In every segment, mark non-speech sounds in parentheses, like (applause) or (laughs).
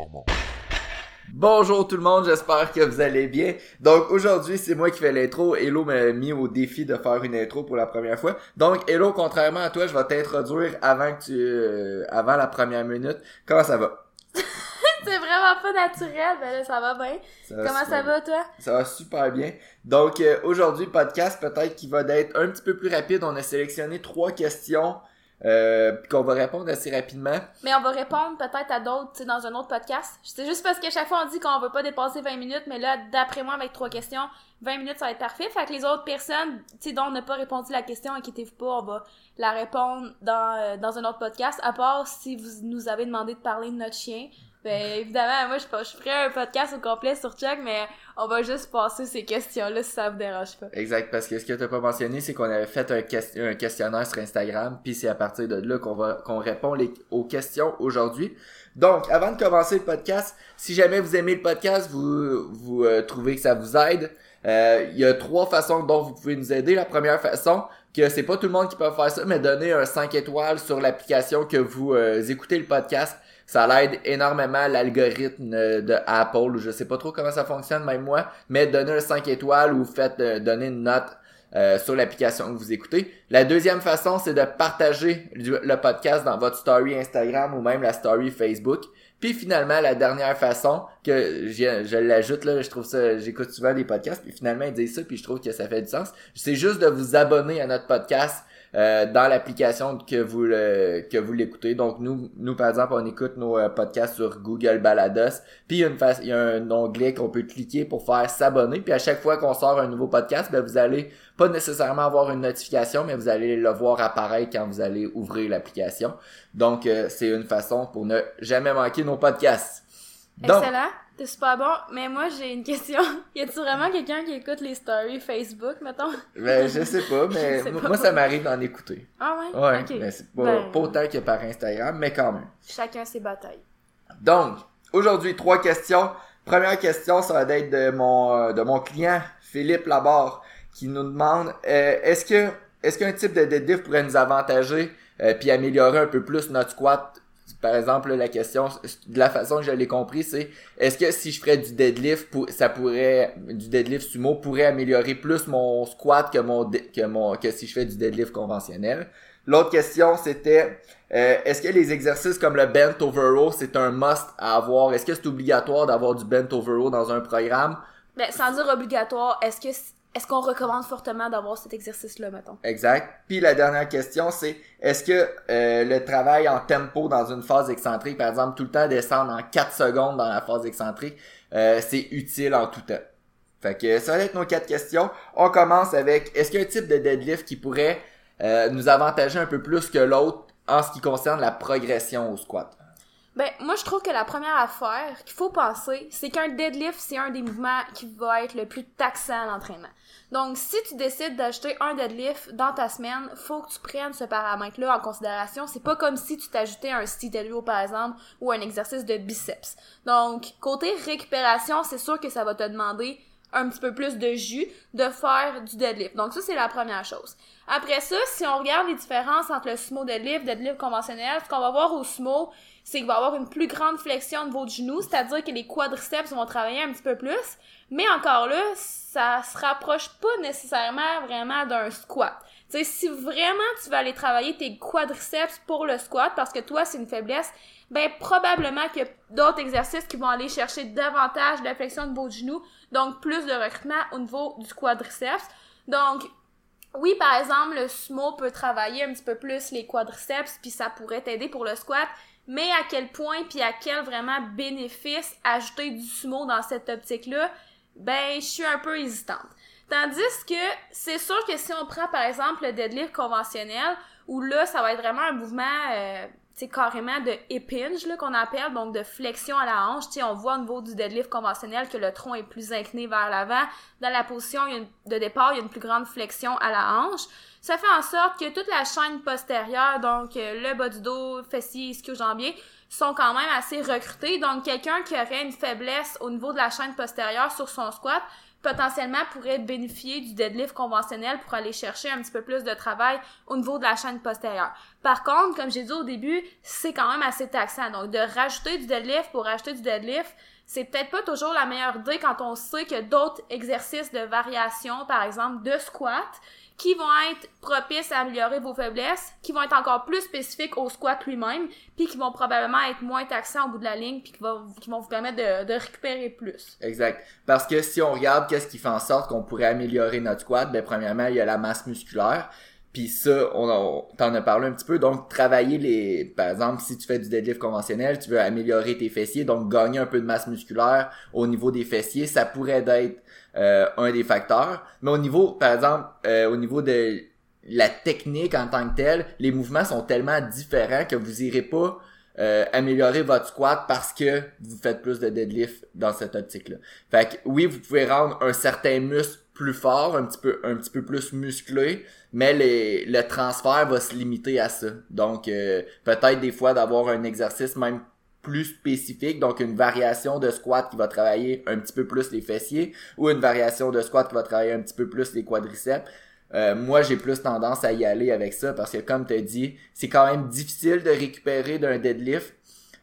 performant. Bonjour tout le monde, j'espère que vous allez bien. Donc aujourd'hui, c'est moi qui fais l'intro. Hello m'a mis au défi de faire une intro pour la première fois. Donc Hello, contrairement à toi, je vais t'introduire avant que tu euh, avant la première minute. Comment ça va? (laughs) C'est vraiment pas naturel, mais là, ça va bien. Comment ça va, toi? Ça va super bien. Donc, euh, aujourd'hui, podcast peut-être qui va être un petit peu plus rapide. On a sélectionné trois questions euh, qu'on va répondre assez rapidement. Mais on va répondre peut-être à d'autres dans un autre podcast. C'est juste parce qu'à chaque fois on dit qu'on veut pas dépasser 20 minutes, mais là, d'après moi, avec trois questions, 20 minutes ça va être parfait. Fait que les autres personnes, tu dont on n'a pas répondu la question, inquiétez-vous pas, on va la répondre dans, euh, dans un autre podcast. À part si vous nous avez demandé de parler de notre chien. Ben, évidemment, moi, je, je un podcast au complet sur Chuck, mais on va juste passer ces questions-là si ça vous dérange pas. Exact, parce que ce que t'as pas mentionné, c'est qu'on avait fait un, un, questionnaire sur Instagram, puis c'est à partir de là qu'on va qu'on répond aux questions aujourd'hui. Donc, avant de commencer le podcast, si jamais vous aimez le podcast, vous, vous euh, trouvez que ça vous aide, euh, il y a trois façons dont vous pouvez nous aider. La première façon, que c'est pas tout le monde qui peut faire ça, mais donner un 5 étoiles sur l'application que vous euh, écoutez le podcast ça l'aide énormément l'algorithme de Apple, je sais pas trop comment ça fonctionne, même moi, mais donner un 5 étoiles ou faites euh, donner une note euh, sur l'application que vous écoutez. La deuxième façon, c'est de partager le podcast dans votre story Instagram ou même la story Facebook. Puis finalement, la dernière façon que je, je l'ajoute là, je trouve ça, j'écoute souvent des podcasts, puis finalement ils disent ça, puis je trouve que ça fait du sens. C'est juste de vous abonner à notre podcast euh, dans l'application que vous le, que vous l'écoutez. Donc nous, nous par exemple, on écoute nos euh, podcasts sur Google Balados. Puis il y a, une il y a un onglet qu'on peut cliquer pour faire s'abonner. Puis à chaque fois qu'on sort un nouveau podcast, ben, vous allez pas nécessairement avoir une notification, mais vous allez le voir apparaître quand vous allez ouvrir l'application. Donc euh, c'est une façon pour ne jamais manquer nos podcasts. Excellent. C'est super bon, mais moi j'ai une question. (laughs) y a-tu vraiment quelqu'un qui écoute les stories Facebook, mettons? Ben, je sais pas, (laughs) mais moi ça m'arrive d'en écouter. Ah ouais? Ouais, mais c'est pas, ben. pas, autant que par Instagram, mais quand même. Chacun ses batailles. Donc, aujourd'hui, trois questions. Première question, ça va être de mon, euh, de mon client, Philippe Labarre, qui nous demande euh, est-ce que est-ce qu'un type de deadlift pourrait nous avantager euh, puis améliorer un peu plus notre squat par exemple, la question, de la façon que je l'ai compris, c'est est-ce que si je ferais du deadlift, ça pourrait, du deadlift sumo pourrait améliorer plus mon squat que mon, que mon, que si je fais du deadlift conventionnel? L'autre question, c'était euh, est-ce que les exercices comme le bent over row, c'est un must à avoir? Est-ce que c'est obligatoire d'avoir du bent over row dans un programme? Ben, sans dire obligatoire, est-ce que est-ce qu'on recommande fortement d'avoir cet exercice-là, mettons? Exact. Puis la dernière question, c'est est-ce que euh, le travail en tempo dans une phase excentrique, par exemple, tout le temps descendre en 4 secondes dans la phase excentrique, euh, c'est utile en tout temps? Fait que ça va être nos quatre questions. On commence avec est-ce qu'il y a un type de deadlift qui pourrait euh, nous avantager un peu plus que l'autre en ce qui concerne la progression au squat? Ben, moi, je trouve que la première affaire qu'il faut penser, c'est qu'un deadlift, c'est un des mouvements qui va être le plus taxant à l'entraînement. Donc, si tu décides d'acheter un deadlift dans ta semaine, faut que tu prennes ce paramètre-là en considération. C'est pas comme si tu t'ajoutais un sit par exemple, ou un exercice de biceps. Donc, côté récupération, c'est sûr que ça va te demander un petit peu plus de jus de faire du deadlift. Donc ça, c'est la première chose. Après ça, si on regarde les différences entre le sumo deadlift, deadlift conventionnel, ce qu'on va voir au sumo, c'est qu'il va avoir une plus grande flexion au niveau du genou, c'est-à-dire que les quadriceps vont travailler un petit peu plus. Mais encore là, ça se rapproche pas nécessairement vraiment d'un squat. Tu si vraiment tu vas aller travailler tes quadriceps pour le squat parce que toi c'est une faiblesse, ben probablement qu'il y a d'autres exercices qui vont aller chercher davantage de flexion au niveau du genou, donc plus de recrutement au niveau du quadriceps. Donc oui, par exemple, le sumo peut travailler un petit peu plus les quadriceps, puis ça pourrait t'aider pour le squat, mais à quel point puis à quel vraiment bénéfice ajouter du sumo dans cette optique-là, ben je suis un peu hésitante. Tandis que c'est sûr que si on prend par exemple le deadlift conventionnel, où là ça va être vraiment un mouvement euh, c'est carrément de épinge là qu'on appelle donc de flexion à la hanche. Tu on voit au niveau du deadlift conventionnel que le tronc est plus incliné vers l'avant. Dans la position de départ il y a une plus grande flexion à la hanche. Ça fait en sorte que toute la chaîne postérieure donc euh, le bas du dos fessier ischio-jambier sont quand même assez recrutés donc quelqu'un qui aurait une faiblesse au niveau de la chaîne postérieure sur son squat potentiellement pourraient bénéficier du deadlift conventionnel pour aller chercher un petit peu plus de travail au niveau de la chaîne postérieure. Par contre, comme j'ai dit au début, c'est quand même assez taxant. Donc, de rajouter du deadlift pour rajouter du deadlift, c'est peut-être pas toujours la meilleure idée quand on sait que d'autres exercices de variation, par exemple de squat, qui vont être propices à améliorer vos faiblesses, qui vont être encore plus spécifiques au squat lui-même, puis qui vont probablement être moins taxants au bout de la ligne, puis qui vont, vous permettre de, de récupérer plus. Exact. Parce que si on regarde qu'est-ce qui fait en sorte qu'on pourrait améliorer notre squat, ben premièrement, il y a la masse musculaire. Puis ça, on, on t'en a parlé un petit peu. Donc, travailler les... Par exemple, si tu fais du deadlift conventionnel, tu veux améliorer tes fessiers, donc gagner un peu de masse musculaire au niveau des fessiers, ça pourrait être euh, un des facteurs. Mais au niveau, par exemple, euh, au niveau de la technique en tant que telle, les mouvements sont tellement différents que vous irez pas euh, améliorer votre squat parce que vous faites plus de deadlift dans cette optique-là. Fait que oui, vous pouvez rendre un certain muscle plus fort, un petit peu, un petit peu plus musclé, mais le transfert va se limiter à ça. Donc peut-être des fois d'avoir un exercice même plus spécifique, donc une variation de squat qui va travailler un petit peu plus les fessiers ou une variation de squat qui va travailler un petit peu plus les quadriceps. Euh, moi, j'ai plus tendance à y aller avec ça parce que comme tu as dit, c'est quand même difficile de récupérer d'un deadlift.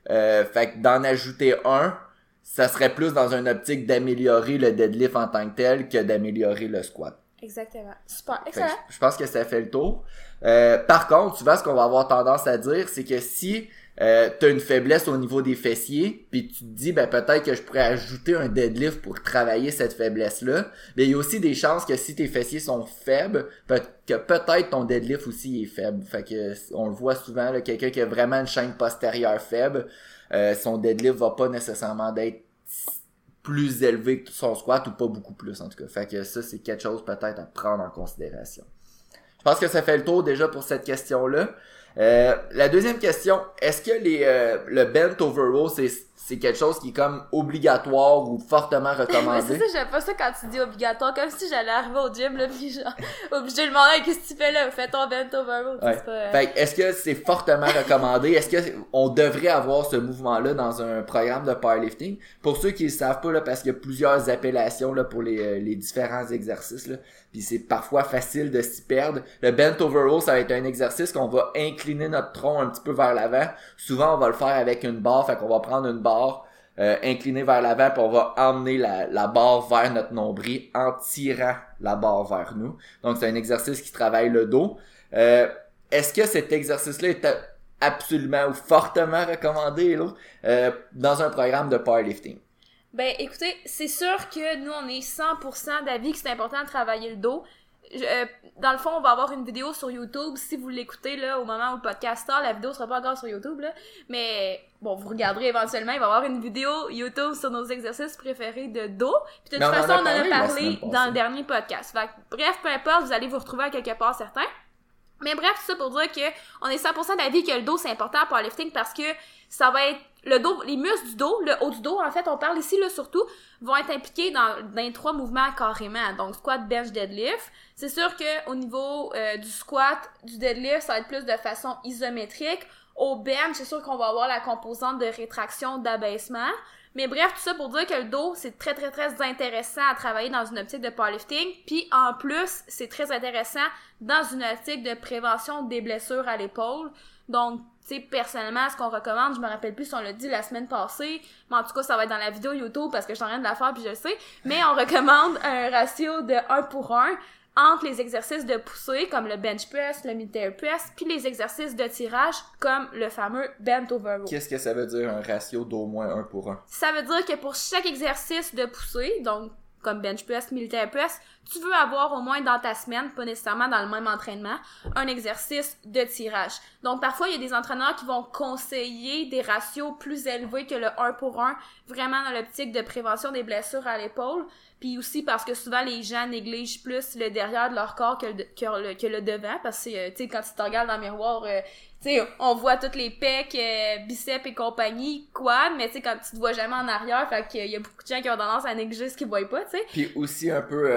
Euh, fait que d'en ajouter un, ça serait plus dans une optique d'améliorer le deadlift en tant que tel que d'améliorer le squat. Exactement. Super. Excellent. Je pense que ça fait le tour. Euh, par contre, tu vois, ce qu'on va avoir tendance à dire, c'est que si euh, t'as une faiblesse au niveau des fessiers, puis tu te dis ben peut-être que je pourrais ajouter un deadlift pour travailler cette faiblesse-là. Mais il y a aussi des chances que si tes fessiers sont faibles, que peut-être ton deadlift aussi est faible. Fait que on le voit souvent, quelqu'un qui a vraiment une chaîne postérieure faible, euh, son deadlift va pas nécessairement d'être plus élevé que son squat ou pas beaucoup plus en tout cas. Fait que ça c'est quelque chose peut-être à prendre en considération. Je pense que ça fait le tour déjà pour cette question-là. Euh, la deuxième question, est-ce que les, euh, le bent over row, c'est c'est quelque chose qui est comme obligatoire ou fortement (laughs) recommandé. c'est ça, j'aime pas ça quand tu dis obligatoire, comme si j'allais arriver au gym, là, (laughs) pis genre, obligé de demander, qu'est-ce que tu fais là? Fais ton bent over row, ouais. pas, euh... Fait est-ce que c'est fortement recommandé? Est-ce que on devrait avoir ce mouvement-là dans un programme de powerlifting? Pour ceux qui ne savent pas, là, parce qu'il y a plusieurs appellations, là, pour les, euh, les différents exercices, là, puis c'est parfois facile de s'y perdre. Le bent over row, ça va être un exercice qu'on va incliner notre tronc un petit peu vers l'avant. Souvent, on va le faire avec une barre, fait qu'on va prendre une barre euh, incliné vers l'avant, puis on va emmener la, barre vers notre nombril en tirant la barre vers nous. Donc c'est un exercice qui travaille le dos. Euh, Est-ce que cet exercice-là est absolument ou fortement recommandé euh, dans un programme de powerlifting? Ben écoutez, c'est sûr que nous on est 100% d'avis que c'est important de travailler le dos. Euh, dans le fond, on va avoir une vidéo sur YouTube. Si vous l'écoutez là au moment où le podcast sort, la vidéo sera pas encore sur YouTube là, mais bon, vous regarderez éventuellement. Il va y avoir une vidéo YouTube sur nos exercices préférés de dos. Puis de toute façon, on en a parlé, dans le dernier podcast. bref, peu importe, vous allez vous retrouver à quelque part certain. Mais bref, tout ça pour dire que on est 100% d'avis que le dos c'est important pour lifting parce que ça va être le dos, les muscles du dos, le haut du dos, en fait, on parle ici là surtout, vont être impliqués dans, dans les trois mouvements carrément. Donc squat, bench, deadlift. C'est sûr que au niveau euh, du squat, du deadlift, ça va être plus de façon isométrique. Au bench, c'est sûr qu'on va avoir la composante de rétraction, d'abaissement. Mais bref, tout ça pour dire que le dos, c'est très très très intéressant à travailler dans une optique de powerlifting. Puis en plus, c'est très intéressant dans une optique de prévention des blessures à l'épaule. Donc, sais, personnellement, ce qu'on recommande, je me rappelle plus si on l'a dit la semaine passée, mais en tout cas, ça va être dans la vidéo YouTube parce que je suis en train de la faire puis je le sais, mais on (laughs) recommande un ratio de 1 pour 1 entre les exercices de poussée comme le bench press, le military press, puis les exercices de tirage comme le fameux bent over row. Qu'est-ce que ça veut dire un ratio d'au moins 1 pour 1? Ça veut dire que pour chaque exercice de poussée, donc comme bench press, militaire press, tu veux avoir au moins dans ta semaine, pas nécessairement dans le même entraînement, un exercice de tirage. Donc parfois, il y a des entraîneurs qui vont conseiller des ratios plus élevés que le 1 pour 1, vraiment dans l'optique de prévention des blessures à l'épaule. Puis aussi parce que souvent les gens négligent plus le derrière de leur corps que le, que le, devant. Parce que, euh, tu sais, quand tu te regardes dans le miroir, euh, tu sais, on voit toutes les pecs, euh, biceps et compagnie, quoi, mais tu sais, quand tu te vois jamais en arrière, fait qu'il y a beaucoup de gens qui ont tendance à négliger ce qu'ils voient pas, tu sais. Puis aussi un peu,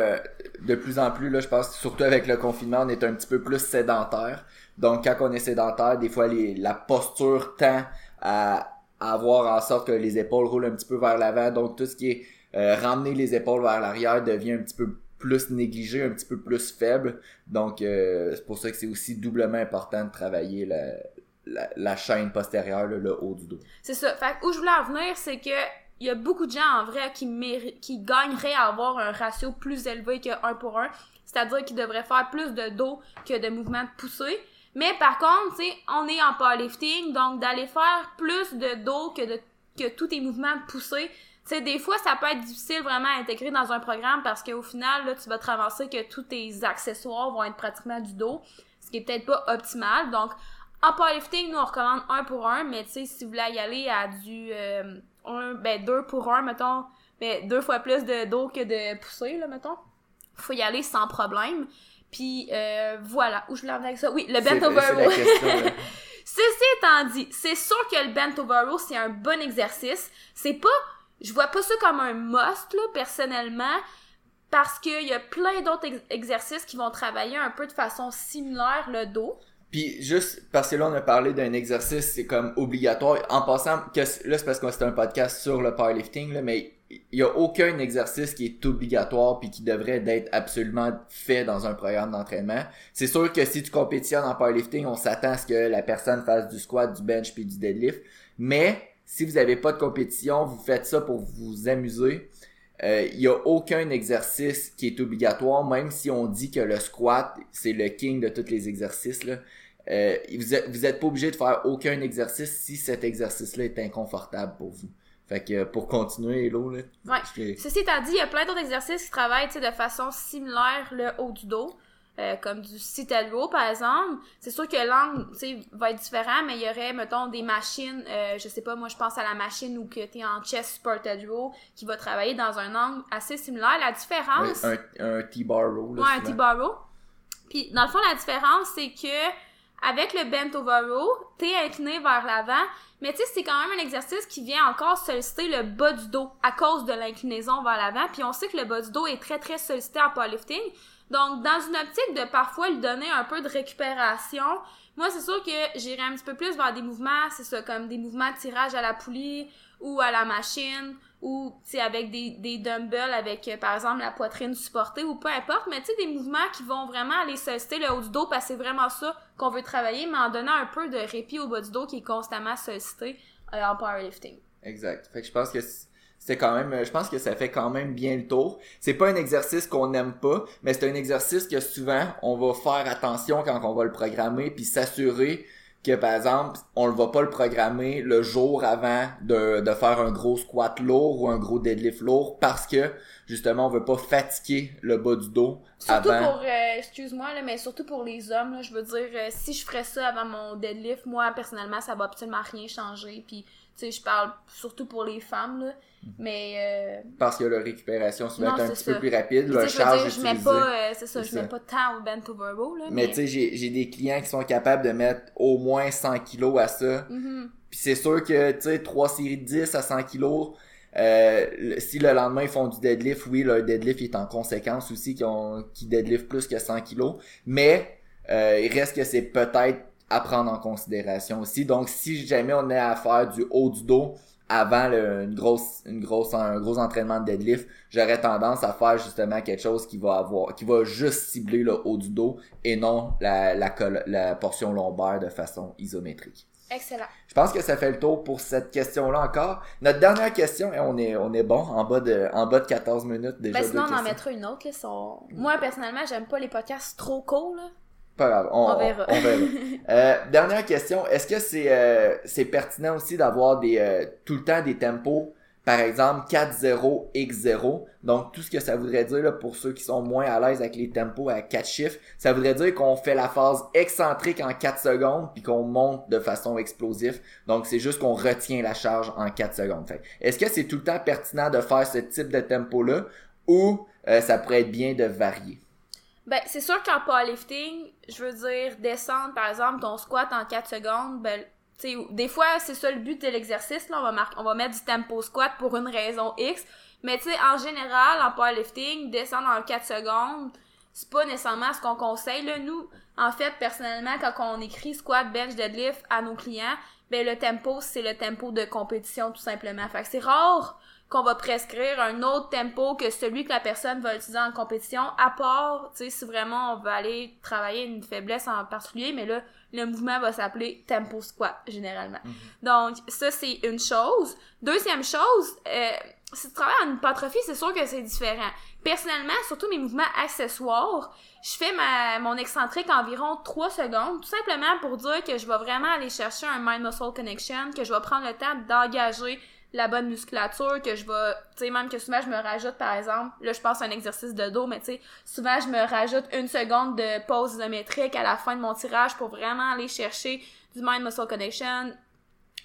de plus en plus, là, je pense, surtout avec le confinement, on est un petit peu plus sédentaire. Donc, quand on est sédentaire, des fois, les, la posture tend à avoir en sorte que les épaules roulent un petit peu vers l'avant. Donc, tout ce qui est euh, ramener les épaules vers l'arrière devient un petit peu plus négligé, un petit peu plus faible. Donc, euh, c'est pour ça que c'est aussi doublement important de travailler la, la, chaîne postérieure, le haut du dos. C'est ça. Fait où je voulais en venir, c'est que il y a beaucoup de gens en vrai qui gagneraient à avoir un ratio plus élevé que 1 pour 1. C'est-à-dire qu'ils devraient faire plus de dos que de mouvements de poussée. Mais par contre, tu on est en powerlifting, donc d'aller faire plus de dos que de que tous tes mouvements de poussée, tu sais, des fois, ça peut être difficile vraiment à intégrer dans un programme parce qu'au final, là, tu vas te ramasser que tous tes accessoires vont être pratiquement du dos, ce qui est peut-être pas optimal. Donc, en powerlifting, nous, on recommande un pour un, mais tu sais, si vous voulez y aller à du euh, un, ben, deux pour un, mettons, mais deux fois plus de dos que de poussée, là, mettons, faut y aller sans problème. Puis, euh, voilà, où je voulais en venir avec ça? Oui, le bent over row. question. (laughs) Ceci étant dit, c'est sûr que le bent over row, c'est un bon exercice. C'est pas, je vois pas ça comme un must, là, personnellement, parce qu'il y a plein d'autres ex- exercices qui vont travailler un peu de façon similaire le dos. Puis juste parce que là on a parlé d'un exercice, c'est comme obligatoire. En passant, que là c'est parce que c'est un podcast sur le powerlifting, là, mais il y a aucun exercice qui est obligatoire puis qui devrait d'être absolument fait dans un programme d'entraînement. C'est sûr que si tu compétitionnes en powerlifting, on s'attend à ce que la personne fasse du squat, du bench puis du deadlift. Mais si vous avez pas de compétition, vous faites ça pour vous amuser. Euh, Il y a aucun exercice qui est obligatoire, même si on dit que le squat c'est le king de tous les exercices là. Euh, vous êtes, vous êtes pas obligé de faire aucun exercice si cet exercice-là est inconfortable pour vous. Fait que pour continuer, Hello, là. Ouais. Ceci étant dit, il y a plein d'autres exercices qui travaillent de façon similaire le haut du dos. Euh, comme du row par exemple. C'est sûr que l'angle tu sais, va être différent, mais il y aurait, mettons, des machines, euh, je sais pas, moi je pense à la machine où que t'es en chest supported row, qui va travailler dans un angle assez similaire. La différence... un, un, un T-bar row, là, Ouais, un. T-bar row. Puis, dans le fond, la différence, c'est que avec le bent over row, t'es incliné vers l'avant, mais tu sais, c'est quand même un exercice qui vient encore solliciter le bas du dos à cause de l'inclinaison vers l'avant. Puis on sait que le bas du dos est très, très sollicité en powerlifting. Donc, dans une optique de parfois lui donner un peu de récupération, moi, c'est sûr que j'irai un petit peu plus vers des mouvements, c'est ça, comme des mouvements de tirage à la poulie ou à la machine ou, tu avec des, des dumbbells avec, euh, par exemple, la poitrine supportée ou peu importe, mais tu sais, des mouvements qui vont vraiment aller solliciter le haut du dos parce que c'est vraiment ça qu'on veut travailler, mais en donnant un peu de répit au bas du dos qui est constamment sollicité euh, en powerlifting. Exact. Fait que je pense que c- c'est quand même, je pense que ça fait quand même bien le tour. C'est pas un exercice qu'on n'aime pas, mais c'est un exercice que souvent on va faire attention quand on va le programmer puis s'assurer que par exemple on le va pas le programmer le jour avant de, de faire un gros squat lourd ou un gros deadlift lourd parce que justement on veut pas fatiguer le bas du dos Surtout avant. pour, euh, excuse-moi, là, mais surtout pour les hommes, là, je veux dire, euh, si je ferais ça avant mon deadlift, moi, personnellement, ça va absolument rien changer, puis, tu sais, je parle surtout pour les femmes, là, mais, euh, parce que la récupération souvent Non, est un petit ça. peu plus rapide, tu le sais, je veux charge dire, je mets pas, euh, c'est ça, je mets pas tant au bent over là, Mais mais, tu sais, j'ai j'ai des clients qui sont capables de mettre au moins 100 kilos à ça. Mhm. Puis c'est sûr que, tu sais, 3 séries de 10 à 100 kilos, euh, si le lendemain ils font du deadlift, oui, leur deadlift est en conséquence aussi, qui, ont, qui deadlift plus que 100 kilos. Mais euh, il reste que c'est peut-être à prendre en considération aussi. Donc si jamais on est à faire du haut du dos avant le- une grosse, une grosse, un gros entraînement de deadlift, j'aurais tendance à faire justement quelque chose qui va avoir, qui va juste cibler le haut du dos et non la, la, portion lombaire de façon isométrique. Excellent. Je pense que ça fait le tour pour cette question-là encore. Notre dernière question, et on est, on est bon, en bas de, en bas de 14 minutes déjà. Ben, sinon, on en mettra une autre, là. Moi, personnellement, j'aime pas les podcasts trop courts, là. Pas grave, on, On verra. on verra. (laughs) Euh, dernière question, est-ce que c'est euh, c'est pertinent aussi d'avoir des euh, tout le temps des tempos, par exemple 4-0, X0, donc tout ce que ça voudrait dire là, pour ceux qui sont moins à l'aise avec les tempos à 4 chiffres, ça voudrait dire qu'on fait la phase excentrique en 4 secondes puis qu'on monte de façon explosive. Donc c'est juste qu'on retient la charge en 4 secondes. Est-ce que c'est tout le temps pertinent de faire ce type de tempo-là ou euh, ça pourrait être bien de varier? Ben, c'est sûr qu'en powerlifting, je veux dire, descendre, par exemple, ton squat en 4 secondes, ben, tu sais, des fois, c'est ça le but de l'exercice, là, on va marquer, on va mettre du tempo squat pour une raison X, mais tu sais, en général, en powerlifting, descendre en 4 secondes, c'est pas nécessairement ce qu'on conseille, là. Nous, en fait, personnellement, quand on écrit squat, bench, deadlift à nos clients, ben, le tempo, c'est le tempo de compétition, tout simplement. Fait que c'est rare qu'on va prescrire un autre tempo que celui que la personne va utiliser en compétition, à part, tu sais, si vraiment on veut aller travailler une faiblesse en particulier, mais là, le mouvement va s'appeler tempo squat, généralement. Mhm. Donc, ça, c'est une chose. Deuxième chose, euh, si tu travailles en hypertrophie, c'est sûr que c'est différent. Personnellement, surtout mes mouvements accessoires, je fais ma, mon excentrique environ 3 secondes, tout simplement pour dire que je vais vraiment aller chercher un mind-muscle connection, que je vais prendre le temps d'engager la bonne musculature, que je vais, tu sais, même que souvent je me rajoute, par exemple, là je pense à un exercice de dos, mais tu sais, souvent je me rajoute une seconde de pause isométrique à la fin de mon tirage pour vraiment aller chercher du mind-muscle connection,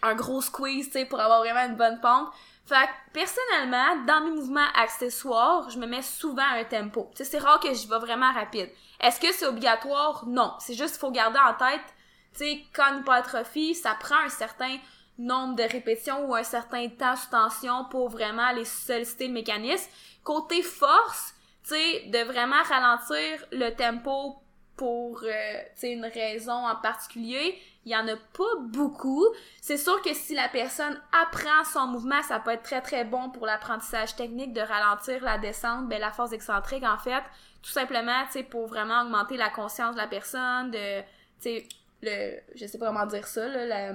un gros squeeze, tu sais, pour avoir vraiment une bonne pompe. Fait que, personnellement, dans mes mouvements accessoires, je me mets souvent un tempo. Tu sais, c'est rare que je vais vraiment rapide. Est-ce que c'est obligatoire? Non. C'est juste faut garder en tête, tu sais, quand une hypertrophie, ça prend un certain nombre de répétitions ou un certain temps sous tension pour vraiment aller solliciter le mécanisme. Côté force, tu sais, de vraiment ralentir le tempo pour euh, une raison en particulier, il y en a pas beaucoup. C'est sûr que si la personne apprend son mouvement, ça peut être très très bon pour l'apprentissage technique de ralentir la descente, ben la force excentrique en fait, tout simplement, tu sais, pour vraiment augmenter la conscience de la personne, de, tu le, je sais pas comment dire ça, là, la-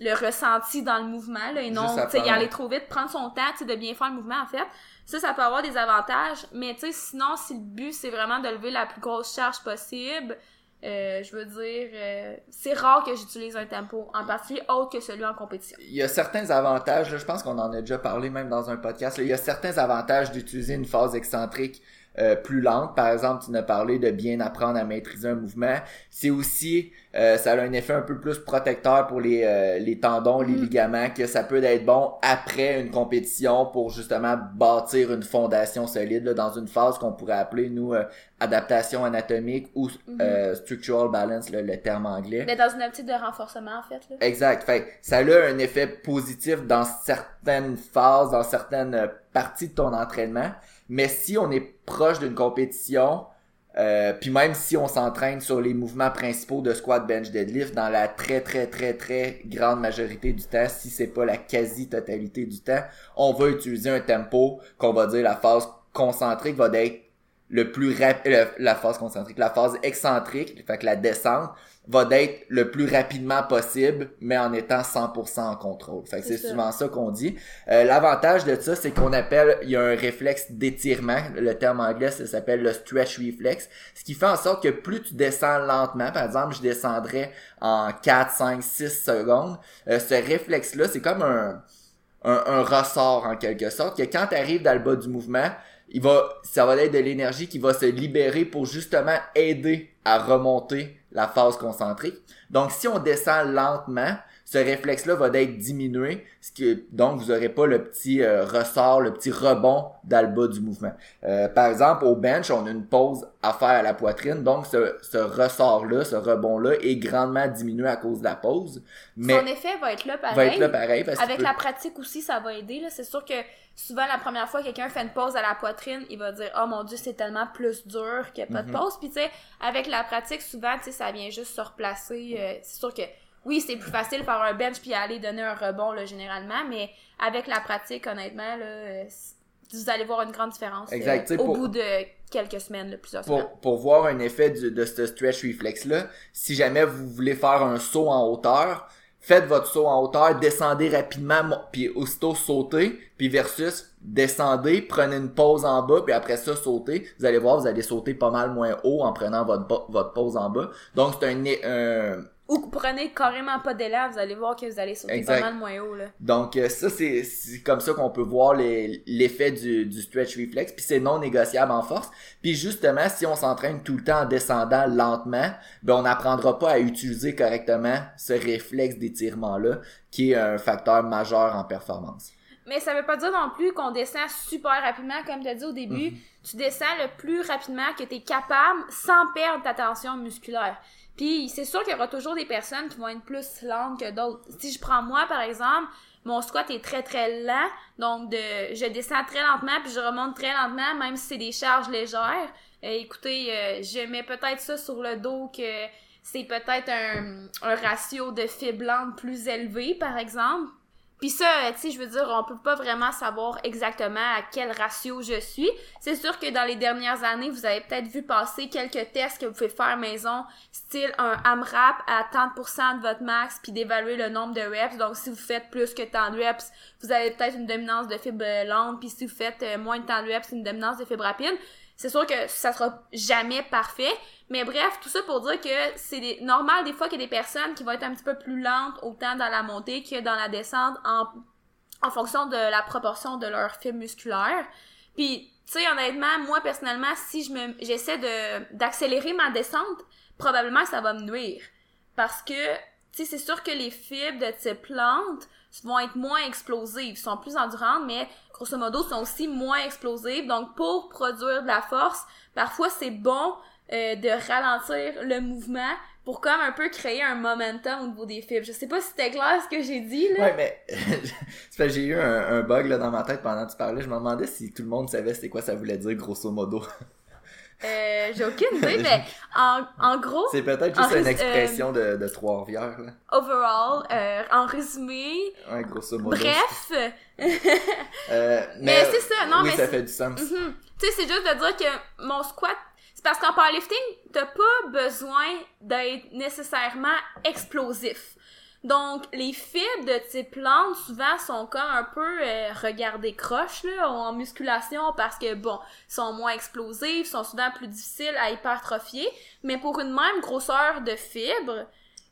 le ressenti dans le mouvement, là, et non, tu y aller trop vite, prendre son temps, tu de bien faire le mouvement, en fait. Ça, ça peut avoir des avantages, mais tu sais, sinon, si le but, c'est vraiment de lever la plus grosse charge possible, euh, je veux dire, euh, c'est rare que j'utilise un tempo, en particulier autre que celui en compétition. Il y a certains avantages, là, je pense qu'on en a déjà parlé même dans un podcast, là, il y a certains avantages d'utiliser une phase excentrique euh, plus lente. Par exemple, tu nous as parlé de bien apprendre à maîtriser un mouvement. C'est aussi, euh, ça a un effet un peu plus protecteur pour les, euh, les tendons, les Mhm. ligaments, que ça peut être bon après une compétition pour justement bâtir une fondation solide là, dans une phase qu'on pourrait appeler, nous, euh, adaptation anatomique ou Mhm. euh, structural balance, là, le terme anglais. Mais dans une optique de renforcement, en fait, là. Exact. Fait ça a un effet positif dans certaines phases, dans certaines euh, parties de ton entraînement. Mais si on est proche d'une compétition, euh, puis même si on s'entraîne sur les mouvements principaux de squat, bench, deadlift, dans la très très très très grande majorité du temps, si c'est pas la quasi-totalité du temps, on va utiliser un tempo qu'on va dire la phase concentrique va être le plus rapide, la phase concentrique, la phase excentrique, fait que la descente va d'être le plus rapidement possible, mais en étant 100% en contrôle. Fait que C'est souvent ça qu'on dit. Euh, L'avantage de ça, c'est qu'on appelle, il y a un réflexe d'étirement. Le terme anglais, ça s'appelle le stretch reflex. Ce qui fait en sorte que plus tu descends lentement, par exemple, je descendrais en 4, 5, 6 secondes, euh, ce réflexe-là, c'est comme un, un, un ressort en quelque sorte, que quand tu arrives dans le bas du mouvement, il va, ça va être de l'énergie qui va se libérer pour justement aider à remonter la phase concentrique. Donc, si on descend lentement, ce réflexe-là va être diminué, ce qui, donc vous n'aurez pas le petit euh, ressort, le petit rebond dans le bas du mouvement. Euh, par exemple, au bench, on a une pause à faire à la poitrine, donc ce, ce ressort-là, ce rebond-là est grandement diminué à cause de la pause, mais Son effet va être là pareil. va être là pareil. Parce Avec la pratique aussi, ça va aider. là. C'est sûr que souvent, la première fois que quelqu'un fait une pause à la poitrine, il va dire « Oh mon Dieu, c'est tellement plus dur qu'il n'y a pas de pause. » Puis tu sais, avec la pratique, souvent, tu sais, ça vient juste se replacer. euh, c'est sûr que, oui, c'est plus facile faire un bench puis aller donner un rebond, là, généralement, mais avec la pratique, honnêtement, là, euh, vous allez voir une grande différence euh, Exact, sais, au pour- bout de quelques semaines, là, plusieurs semaines. pour, pour voir un effet du- de ce stretch reflex-là, si jamais vous voulez faire un saut en hauteur, faites votre saut en hauteur, descendez rapidement, puis aussitôt sautez, puis versus descendez, prenez une pause en bas, puis après ça sautez. Vous allez voir, vous allez sauter pas mal moins haut en prenant votre, votre pause en bas. Donc c'est un, un, Ou que vous prenez carrément pas d'élan, vous allez voir que vous allez sauter Exact. pas mal moins haut, là. Donc euh, ça c'est comme ça qu'on peut voir l'effet du, du stretch reflex puis c'est non négociable en force. Puis justement si on s'entraîne tout le temps en descendant lentement, ben on n'apprendra pas à utiliser correctement ce réflexe d'étirement là qui est un facteur majeur en performance. Mais ça veut pas dire non plus qu'on descend super rapidement, comme tu as dit au début. Mhm. Tu descends le plus rapidement que tu es capable sans perdre ta tension musculaire. Puis c'est sûr qu'il y aura toujours des personnes qui vont être plus lentes que d'autres. Si je prends moi, par exemple, mon squat est très très lent, donc je descends très lentement puis je remonte très lentement, même si c'est des charges légères. Euh, écoutez, euh, je mets peut-être ça sur le dos que c'est peut-être un, ratio de fibres plus élevé, par exemple. Puis ça, euh, tu sais, je veux dire, on peut pas vraiment savoir exactement à quel ratio je suis. C'est sûr que dans les dernières années, vous avez peut-être vu passer quelques tests que vous pouvez faire maison, style un AMRAP à 30% de votre max, puis d'évaluer le nombre de reps. Donc, si vous faites plus que tant de reps, vous avez peut-être une dominance de fibre lente, puis si vous faites euh, moins de temps de reps, une dominance de fibre rapide. C'est sûr que ça sera jamais parfait, mais bref, tout ça pour dire que c'est normal des fois qu'il y a des personnes qui vont être un petit peu plus lentes autant dans la montée que dans la descente en, en fonction de la proportion de leur fibre musculaire. Puis, tu sais, honnêtement, moi personnellement, si je me j'essaie de d'accélérer ma descente, probablement ça va me nuire. Parce que, tu sais, c'est sûr que les fibres de type plante vont être moins explosives, sont plus endurantes, mais grosso modo sont aussi moins explosives. Donc, pour produire de la force, parfois c'est bon euh, de ralentir le mouvement pour comme un peu créer un momentum au niveau des fibres. Je sais pas si c'était clair ce que j'ai dit là. Ouais, mais (laughs) j'ai eu un, bug là dans ma tête pendant que tu parlais. Je me demandais si tout le monde savait c'était quoi ça voulait dire grosso modo. (laughs) Euh, j'ai aucune idée, (laughs) mais en, en gros. C'est peut-être juste une expression de, de Trois-Rivières, là. Overall, euh, en résumé. Ouais, grosso modo. Bref. (laughs) euh, mais, mais c'est ça, non, oui, mais. ça fait du sens. Mm-hmm. Tu sais, c'est juste de dire que mon squat parce qu'en powerlifting, t'as pas besoin d'être nécessairement explosif. Donc, les fibres de type plante, souvent, sont comme un peu euh, regardées croches, là, en musculation, parce que, bon, sont moins explosives, sont souvent plus difficiles à hypertrophier, mais pour une même grosseur de fibres,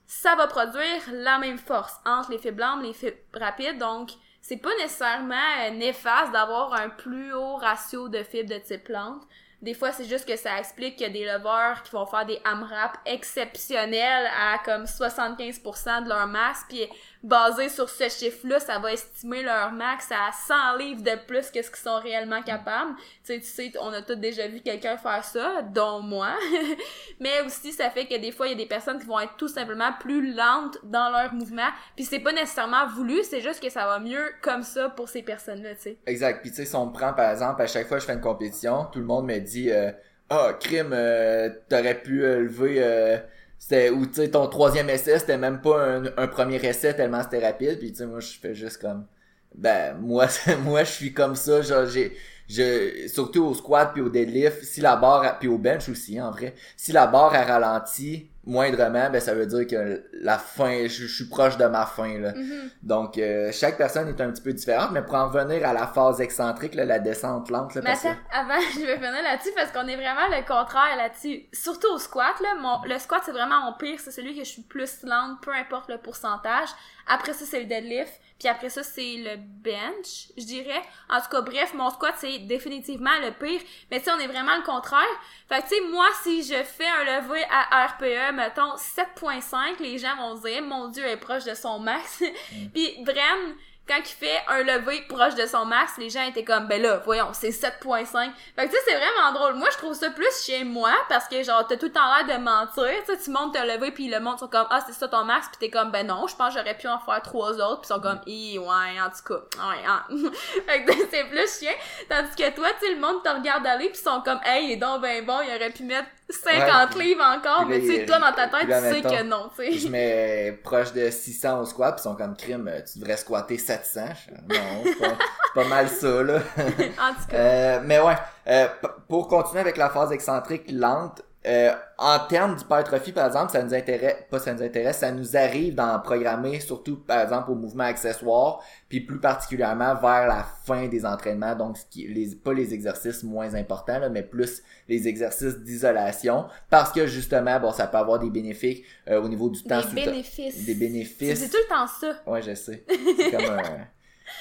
ça va produire la même force entre les fibres blanches et les fibres rapides, donc c'est pas nécessairement euh, néfaste d'avoir un plus haut ratio de fibres de type plante. Des fois, c'est juste que ça explique qu'il y a des leveurs qui vont faire des AMRAP exceptionnels à comme 75% de leur masse, puis basé sur ce chiffre-là, ça va estimer leur max à 100 livres de plus que ce qu'ils sont réellement capables. Tu sais, tu sais, on a tous déjà vu quelqu'un faire ça, dont moi. (laughs) Mais aussi, ça fait que des fois, il y a des personnes qui vont être tout simplement plus lentes dans leur mouvement. Puis c'est pas nécessairement voulu, c'est juste que ça va mieux comme ça pour ces personnes-là, tu sais. Exact. Puis tu sais, si on me prend par exemple, à chaque fois que je fais une compétition, tout le monde me dit euh, Ah, crime, euh, t'aurais pu euh, lever c'était ou tu sais ton troisième essai c'était même pas un, un, premier essai tellement c'était rapide puis tu sais moi je fais juste comme ben moi (laughs) moi je suis comme ça genre j'ai je surtout au squat puis au deadlift si la barre puis au bench aussi en vrai si la barre a ralenti moindrement, ben ça veut dire que la fin, je, suis proche de ma fin là. Mm-hmm. Donc euh, chaque personne est un petit peu différente, mais pour en venir à la phase excentrique, là, la descente lente. Là, mais attends, avant, (laughs) je vais finir là-dessus parce qu'on est vraiment le contraire là-dessus. Surtout au squat là, mon, le squat c'est vraiment mon pire, c'est celui que je suis plus lente, peu importe le pourcentage. Après ça c'est le deadlift, puis après ça c'est le bench, je dirais. En tout cas bref, mon squat c'est définitivement le pire, mais tu sais on est vraiment le contraire. Fait que tu sais moi si je fais un levé à RPE mettons 7.5, les gens vont dire mon dieu, elle est proche de son max. (laughs) Puis Bren quand il fait un levé proche de son max, les gens étaient comme, ben là, voyons, c'est 7.5. Fait que tu sais, c'est vraiment drôle. Moi, je trouve ça plus chez moi, parce que genre, t'as tout le temps l'air de mentir. Tu sais, tu montes te lever, puis le monde sont comme, ah, c'est ça ton max, puis t'es comme, ben non, je pense j'aurais pu en faire trois autres, puis sont comme, i ouais, en tout cas, ouais, hein. (laughs) fait que (laughs) c'est plus chien. Tandis que toi, tu sais, le monde te regarde aller, puis sont comme, hey, il est donc ben bon, il aurait pu mettre 50 livres encore, mais tu sais, toi, dans ta tête, tu sais que non, tu sais. Je mets proche de 600 au squat, pis ils sont comme crime, tu devrais squatter 700. Non, c'est pas, pas, mal ça, là. (laughs) en tout cas. Euh, mais ouais, euh, pour continuer avec la phase excentrique lente, euh, en termes d'hypertrophie, par exemple, ça nous intéresse, pas ça nous intéresse, ça nous arrive d'en programmer, surtout par exemple au mouvement accessoire, puis plus particulièrement vers la fin des entraînements, donc ce qui, les, pas les exercices moins importants, là, mais plus les exercices d'isolation, parce que justement, bon, ça peut avoir des bénéfices euh, au niveau du temps. Des bénéfices. Des bénéfices. C'est tout le temps ça. Ouais, je sais. C'est comme un...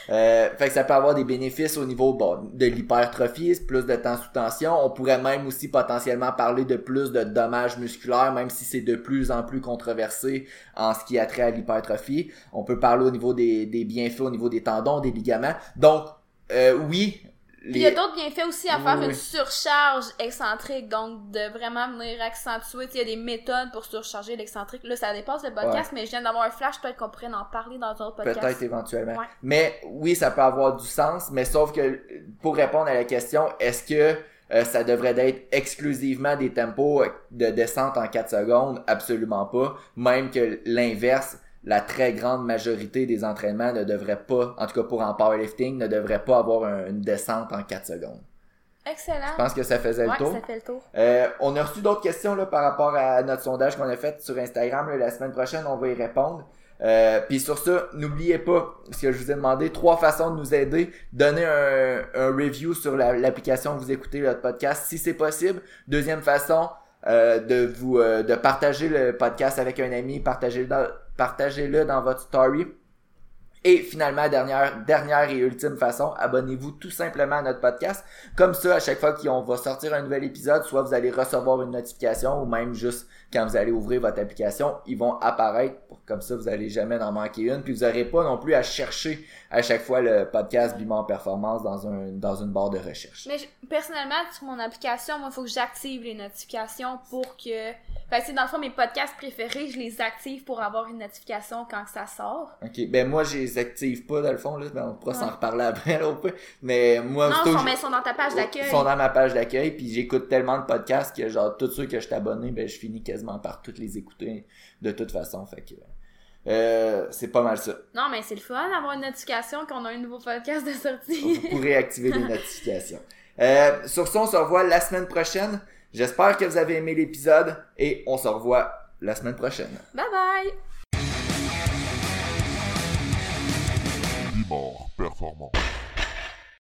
Euh, fait que ça peut avoir des bénéfices au niveau bon, de l'hypertrophie, plus de temps sous tension. On pourrait même aussi potentiellement parler de plus de dommages musculaires, même si c'est de plus en plus controversé en ce qui a trait à l'hypertrophie. On peut parler au niveau des, des bienfaits, au niveau des tendons, des ligaments. Donc, euh, oui, il y a d'autres bienfaits aussi à faire une surcharge excentrique, donc de vraiment venir accentuer. Il y a des méthodes pour surcharger l'excentrique. Là, ça dépasse le podcast, mais je viens d'avoir un flash, peut-être qu'on pourrait en parler dans un autre podcast. Peut-être éventuellement. Mais oui, ça peut avoir du sens, mais sauf que pour répondre à la question, est-ce que euh, ça devrait être exclusivement des tempos de descente en 4 secondes? Absolument pas. Même que l'inverse la très grande majorité des entraînements ne devraient pas, en tout cas pour en powerlifting, ne devraient pas avoir un- une descente en 4 secondes. Excellent. Je pense que ça faisait ouais, le tour. ça fait le tour. Euh, on a reçu d'autres questions là, par rapport à notre sondage qu'on a fait sur Instagram. là, la semaine prochaine, on va y répondre. Euh, Puis sur ça, n'oubliez pas ce que je vous ai demandé, trois façons de nous aider. Donnez un, un review sur la- l'application que vous écoutez notre podcast si c'est possible. Deuxième façon, euh, de vous euh, de partager le podcast avec un ami, partagez-le dans, partagez-le dans votre story. Et finalement, dernière, dernière et ultime façon, abonnez-vous tout simplement à notre podcast. Comme ça, à chaque fois qu'on va sortir un nouvel épisode, soit vous allez recevoir une notification ou même juste quand vous allez ouvrir votre application, ils vont apparaître. Comme ça, vous allez jamais en manquer une. Puis vous n'aurez pas non plus à chercher à chaque fois le podcast Bimon Performance dans, un, dans une barre de recherche. Mais personnellement, sur mon application, moi, il faut que j'active les notifications pour que. Fait que, dans le fond, mes podcasts préférés, je les active pour avoir une notification quand ça sort. Ok, ben moi je les active pas dans le fond, là. Ben, on pourra s'en Ouais. reparler après, là. Mais moi, non, aussitôt ils sont, ils dans ta page d'accueil. Ils sont dans ma page d'accueil, puis j'écoute tellement de podcasts que genre tous ceux que je suis abonné, ben je finis quasiment par toutes les écouter de toute façon. Fait que euh, c'est pas mal ça. Non, mais c'est le fun d'avoir une notification qu'on a un nouveau podcast de Vous sortie. pourrez (laughs) activer les notifications. Euh, sur ça, on se revoit la semaine prochaine. J'espère que vous avez aimé l'épisode et on se revoit la semaine prochaine. Bye bye!